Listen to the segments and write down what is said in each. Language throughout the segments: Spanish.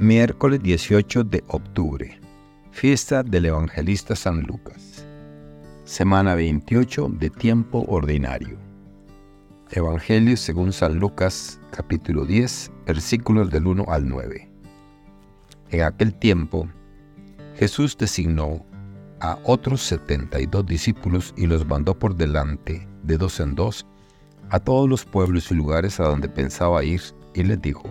Miércoles 18 de octubre. Fiesta del Evangelista San Lucas. Semana 28 de tiempo ordinario. Evangelio según San Lucas capítulo 10 versículos del 1 al 9. En aquel tiempo, Jesús designó a otros 72 discípulos y los mandó por delante, de dos en dos, a todos los pueblos y lugares a donde pensaba ir, y les dijo,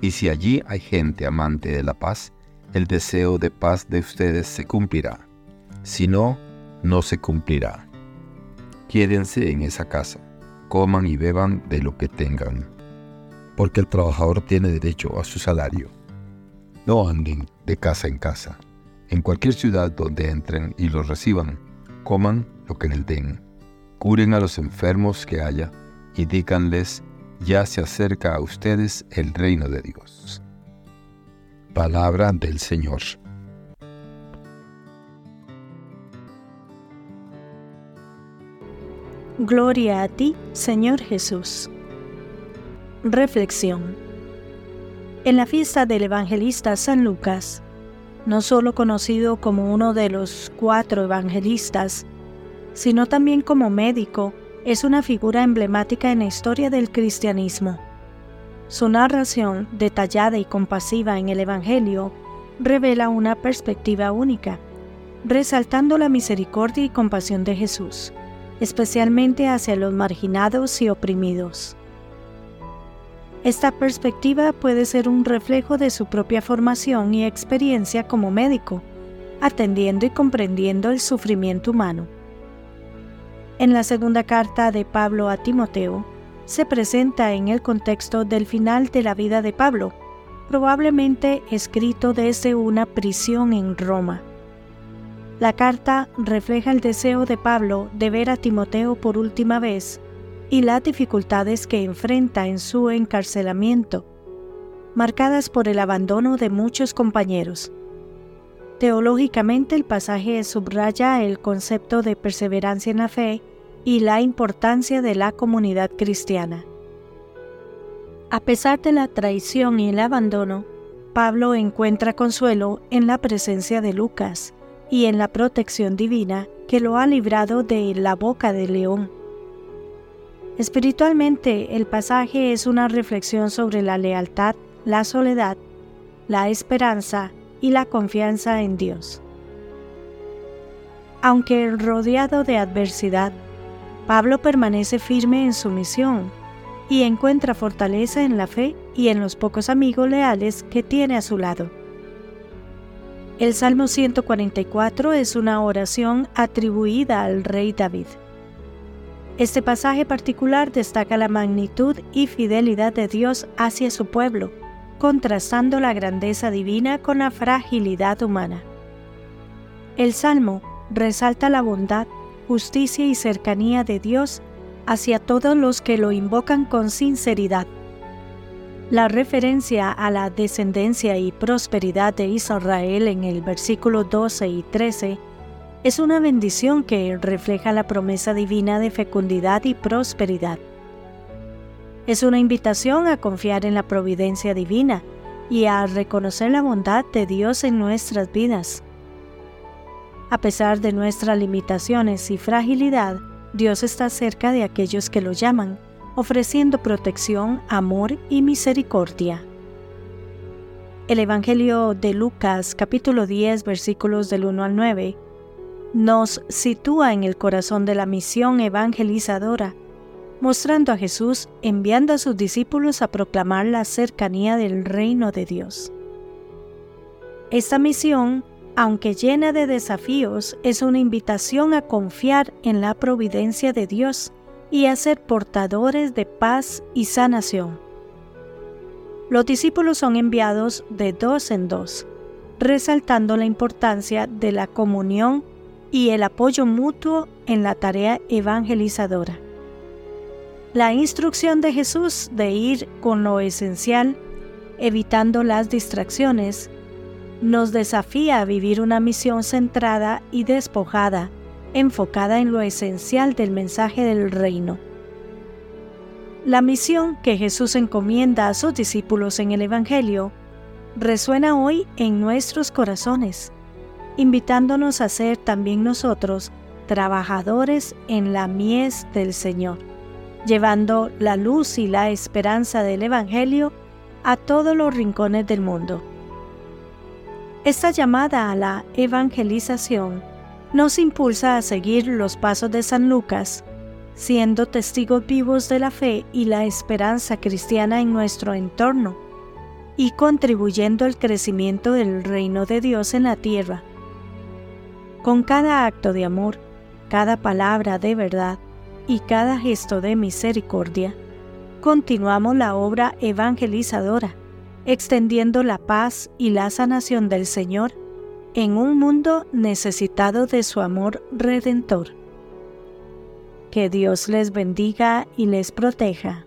y si allí hay gente amante de la paz, el deseo de paz de ustedes se cumplirá. Si no, no se cumplirá. Quédense en esa casa, coman y beban de lo que tengan, porque el trabajador tiene derecho a su salario. No anden de casa en casa. En cualquier ciudad donde entren y los reciban, coman lo que les den. Curen a los enfermos que haya y díganles ya se acerca a ustedes el reino de Dios. Palabra del Señor. Gloria a ti, Señor Jesús. Reflexión. En la fiesta del evangelista San Lucas, no solo conocido como uno de los cuatro evangelistas, sino también como médico, es una figura emblemática en la historia del cristianismo. Su narración, detallada y compasiva en el Evangelio, revela una perspectiva única, resaltando la misericordia y compasión de Jesús, especialmente hacia los marginados y oprimidos. Esta perspectiva puede ser un reflejo de su propia formación y experiencia como médico, atendiendo y comprendiendo el sufrimiento humano. En la segunda carta de Pablo a Timoteo, se presenta en el contexto del final de la vida de Pablo, probablemente escrito desde una prisión en Roma. La carta refleja el deseo de Pablo de ver a Timoteo por última vez y las dificultades que enfrenta en su encarcelamiento, marcadas por el abandono de muchos compañeros. Teológicamente el pasaje subraya el concepto de perseverancia en la fe y la importancia de la comunidad cristiana. A pesar de la traición y el abandono, Pablo encuentra consuelo en la presencia de Lucas y en la protección divina que lo ha librado de la boca del león. Espiritualmente, el pasaje es una reflexión sobre la lealtad, la soledad, la esperanza y la confianza en Dios. Aunque rodeado de adversidad, Pablo permanece firme en su misión y encuentra fortaleza en la fe y en los pocos amigos leales que tiene a su lado. El Salmo 144 es una oración atribuida al rey David. Este pasaje particular destaca la magnitud y fidelidad de Dios hacia su pueblo, contrastando la grandeza divina con la fragilidad humana. El Salmo resalta la bondad, justicia y cercanía de Dios hacia todos los que lo invocan con sinceridad. La referencia a la descendencia y prosperidad de Israel en el versículo 12 y 13 es una bendición que refleja la promesa divina de fecundidad y prosperidad. Es una invitación a confiar en la providencia divina y a reconocer la bondad de Dios en nuestras vidas. A pesar de nuestras limitaciones y fragilidad, Dios está cerca de aquellos que lo llaman, ofreciendo protección, amor y misericordia. El Evangelio de Lucas capítulo 10 versículos del 1 al 9 nos sitúa en el corazón de la misión evangelizadora mostrando a Jesús enviando a sus discípulos a proclamar la cercanía del reino de Dios. Esta misión, aunque llena de desafíos, es una invitación a confiar en la providencia de Dios y a ser portadores de paz y sanación. Los discípulos son enviados de dos en dos, resaltando la importancia de la comunión y el apoyo mutuo en la tarea evangelizadora. La instrucción de Jesús de ir con lo esencial, evitando las distracciones, nos desafía a vivir una misión centrada y despojada, enfocada en lo esencial del mensaje del reino. La misión que Jesús encomienda a sus discípulos en el Evangelio resuena hoy en nuestros corazones, invitándonos a ser también nosotros trabajadores en la mies del Señor, llevando la luz y la esperanza del Evangelio a todos los rincones del mundo. Esta llamada a la evangelización nos impulsa a seguir los pasos de San Lucas, siendo testigos vivos de la fe y la esperanza cristiana en nuestro entorno, y contribuyendo al crecimiento del reino de Dios en la tierra. Con cada acto de amor, cada palabra de verdad y cada gesto de misericordia, continuamos la obra evangelizadora extendiendo la paz y la sanación del Señor en un mundo necesitado de su amor redentor. Que Dios les bendiga y les proteja.